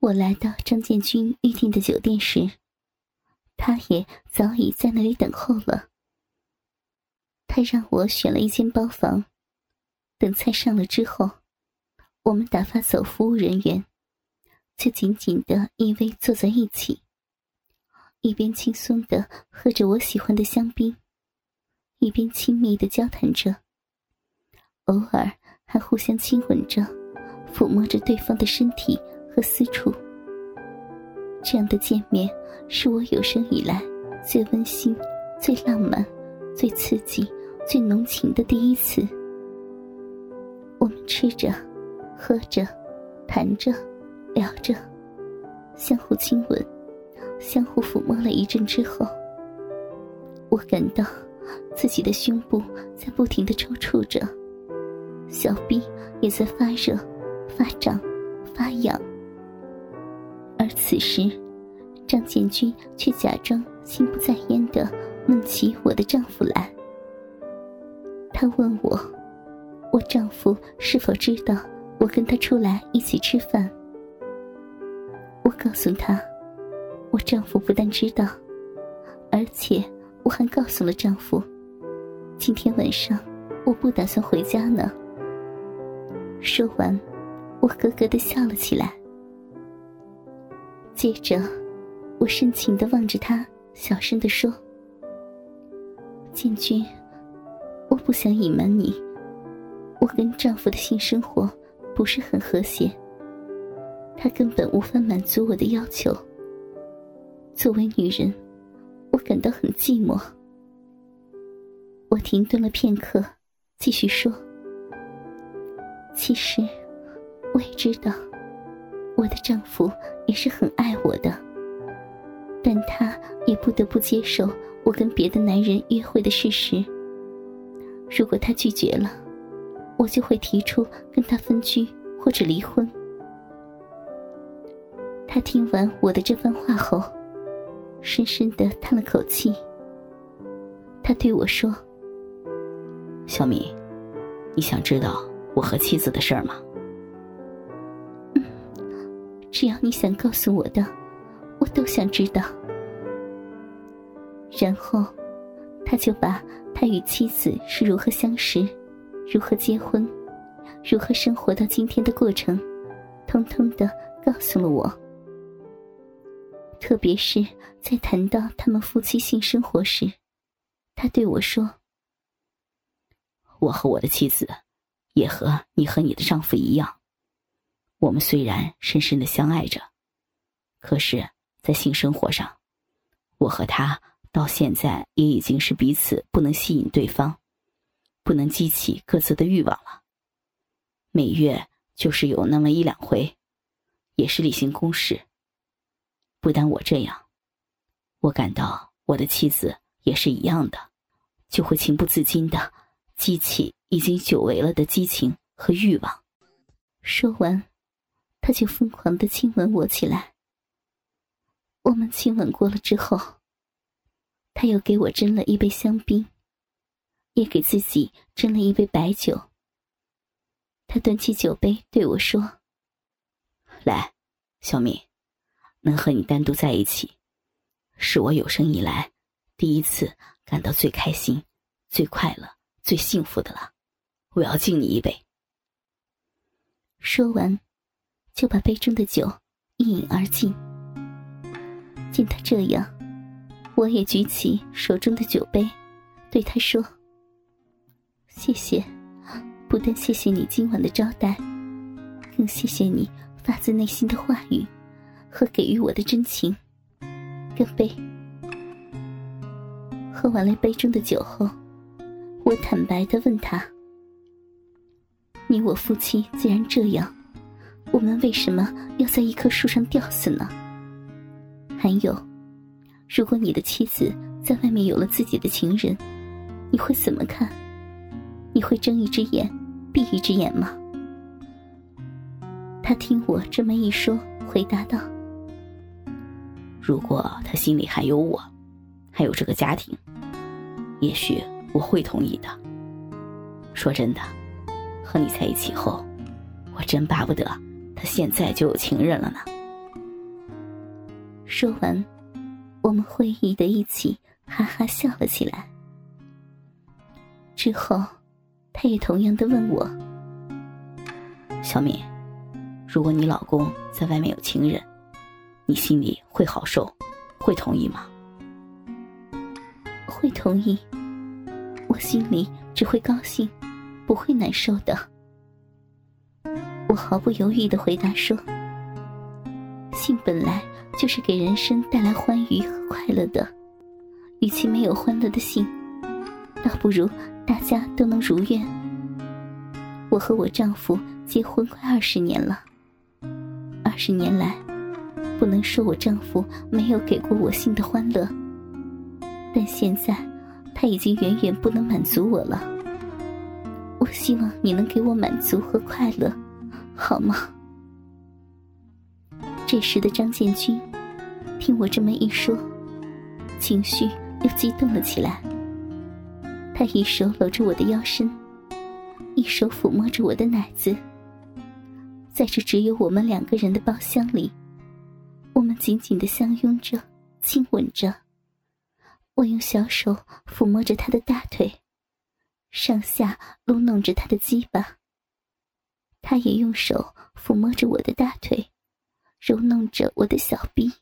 我来到张建军预定的酒店时，他也早已在那里等候了。他让我选了一间包房，等菜上了之后，我们打发走服务人员，就紧紧的依偎坐在一起，一边轻松的喝着我喜欢的香槟，一边亲密的交谈着，偶尔还互相亲吻着，抚摸着对方的身体和私处。这样的见面是我有生以来最温馨、最浪漫、最刺激。最浓情的第一次，我们吃着、喝着、谈着、聊着，相互亲吻，相互抚摸了一阵之后，我感到自己的胸部在不停的抽搐着，小臂也在发热、发胀、发痒，而此时，张建军却假装心不在焉的问起我的丈夫来。他问我，我丈夫是否知道我跟他出来一起吃饭？我告诉他，我丈夫不但知道，而且我还告诉了丈夫，今天晚上我不打算回家呢。说完，我咯咯的笑了起来。接着，我深情的望着他，小声的说：“建军。”我不想隐瞒你，我跟丈夫的性生活不是很和谐，他根本无法满足我的要求。作为女人，我感到很寂寞。我停顿了片刻，继续说：“其实，我也知道，我的丈夫也是很爱我的，但他也不得不接受我跟别的男人约会的事实。”如果他拒绝了，我就会提出跟他分居或者离婚。他听完我的这番话后，深深的叹了口气。他对我说：“小敏，你想知道我和妻子的事儿吗？”“，只要你想告诉我的，我都想知道。”然后，他就把。他与妻子是如何相识，如何结婚，如何生活到今天的过程，通通的告诉了我。特别是在谈到他们夫妻性生活时，他对我说：“我和我的妻子，也和你和你的丈夫一样，我们虽然深深的相爱着，可是，在性生活上，我和他。”到现在也已经是彼此不能吸引对方，不能激起各自的欲望了。每月就是有那么一两回，也是例行公事。不但我这样，我感到我的妻子也是一样的，就会情不自禁的激起已经久违了的激情和欲望。说完，他就疯狂的亲吻我起来。我们亲吻过了之后。他又给我斟了一杯香槟，也给自己斟了一杯白酒。他端起酒杯对我说：“来，小敏，能和你单独在一起，是我有生以来第一次感到最开心、最快乐、最幸福的了。我要敬你一杯。”说完，就把杯中的酒一饮而尽。见他这样。我也举起手中的酒杯，对他说：“谢谢，不但谢谢你今晚的招待，更谢谢你发自内心的话语和给予我的真情。干杯！”喝完了杯中的酒后，我坦白的问他：“你我夫妻既然这样，我们为什么要在一棵树上吊死呢？还有？”如果你的妻子在外面有了自己的情人，你会怎么看？你会睁一只眼闭一只眼吗？他听我这么一说，回答道：“如果他心里还有我，还有这个家庭，也许我会同意的。说真的，和你在一起后，我真巴不得他现在就有情人了呢。”说完，我们会意的一起哈哈笑了起来。之后，他也同样的问我：“小敏，如果你老公在外面有情人，你心里会好受，会同意吗？”“会同意，我心里只会高兴，不会难受的。”我毫不犹豫的回答说：“性本来就是给人生带来欢愉和快乐的，与其没有欢乐的性，倒不如……”大家都能如愿。我和我丈夫结婚快二十年了，二十年来，不能说我丈夫没有给过我性的欢乐，但现在他已经远远不能满足我了。我希望你能给我满足和快乐，好吗？这时的张建军听我这么一说，情绪又激动了起来。他一手搂着我的腰身，一手抚摸着我的奶子。在这只有我们两个人的包厢里，我们紧紧的相拥着，亲吻着。我用小手抚摸着他的大腿，上下撸弄着他的鸡巴。他也用手抚摸着我的大腿，揉弄着我的小臂。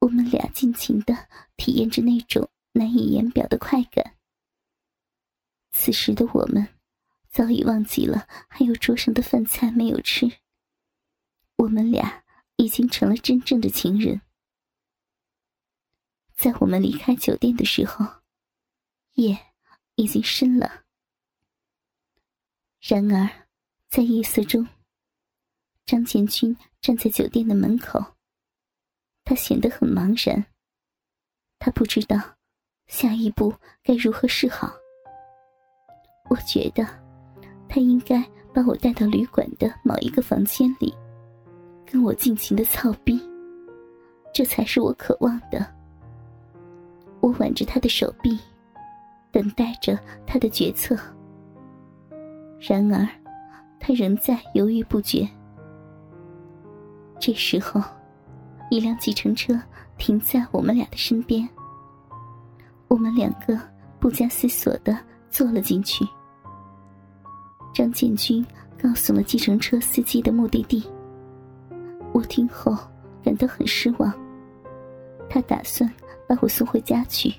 我们俩尽情的体验着那种。难以言表的快感。此时的我们，早已忘记了还有桌上的饭菜没有吃。我们俩已经成了真正的情人。在我们离开酒店的时候，夜已经深了。然而，在夜色中，张建军站在酒店的门口，他显得很茫然。他不知道。下一步该如何是好？我觉得他应该把我带到旅馆的某一个房间里，跟我尽情的操逼，这才是我渴望的。我挽着他的手臂，等待着他的决策。然而，他仍在犹豫不决。这时候，一辆计程车停在我们俩的身边。我们两个不加思索的坐了进去。张建军告诉了计程车司机的目的地。我听后感到很失望。他打算把我送回家去。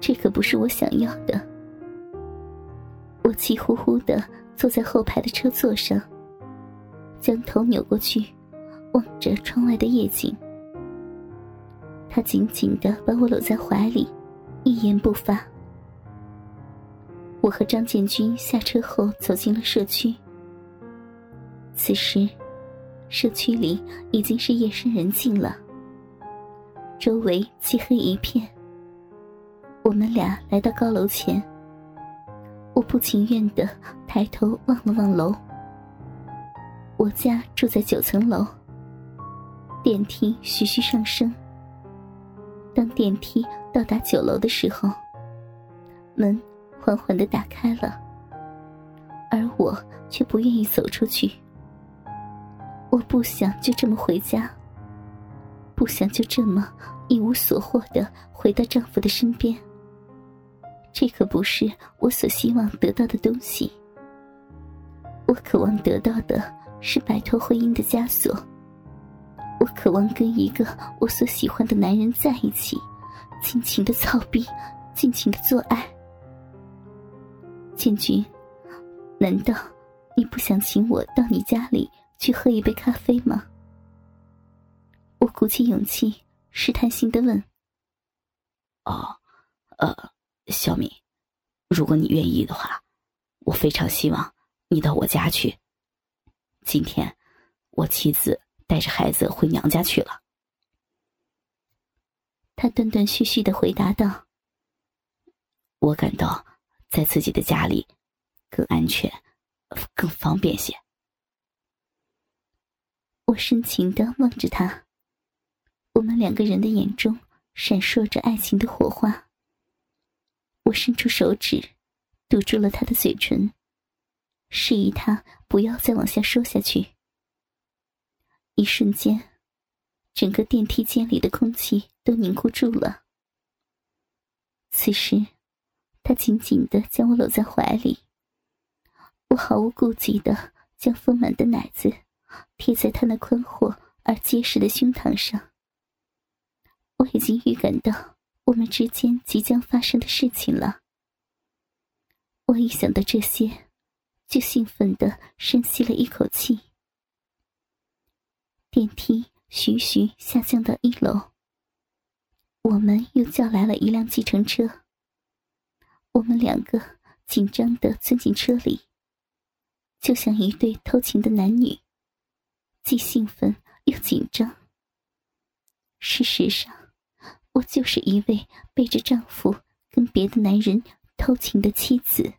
这可不是我想要的。我气呼呼的坐在后排的车座上，将头扭过去，望着窗外的夜景。他紧紧的把我搂在怀里。一言不发。我和张建军下车后走进了社区。此时，社区里已经是夜深人静了，周围漆黑一片。我们俩来到高楼前，我不情愿的抬头望了望楼。我家住在九层楼，电梯徐徐上升。当电梯到达九楼的时候，门缓缓的打开了，而我却不愿意走出去。我不想就这么回家，不想就这么一无所获的回到丈夫的身边。这可不是我所希望得到的东西。我渴望得到的是摆脱婚姻的枷锁。我渴望跟一个我所喜欢的男人在一起，尽情的操逼，尽情的做爱。建军，难道你不想请我到你家里去喝一杯咖啡吗？我鼓起勇气，试探性的问。哦，呃，小敏，如果你愿意的话，我非常希望你到我家去。今天，我妻子。带着孩子回娘家去了。他断断续续的回答道：“我感到在自己的家里更安全，更方便些。”我深情的望着他，我们两个人的眼中闪烁着爱情的火花。我伸出手指，堵住了他的嘴唇，示意他不要再往下说下去。一瞬间，整个电梯间里的空气都凝固住了。此时，他紧紧的将我搂在怀里，我毫无顾忌的将丰满的奶子贴在他那宽阔而结实的胸膛上。我已经预感到我们之间即将发生的事情了。我一想到这些，就兴奋的深吸了一口气。电梯徐徐下降到一楼，我们又叫来了一辆计程车。我们两个紧张的钻进车里，就像一对偷情的男女，既兴奋又紧张。事实上，我就是一位背着丈夫跟别的男人偷情的妻子。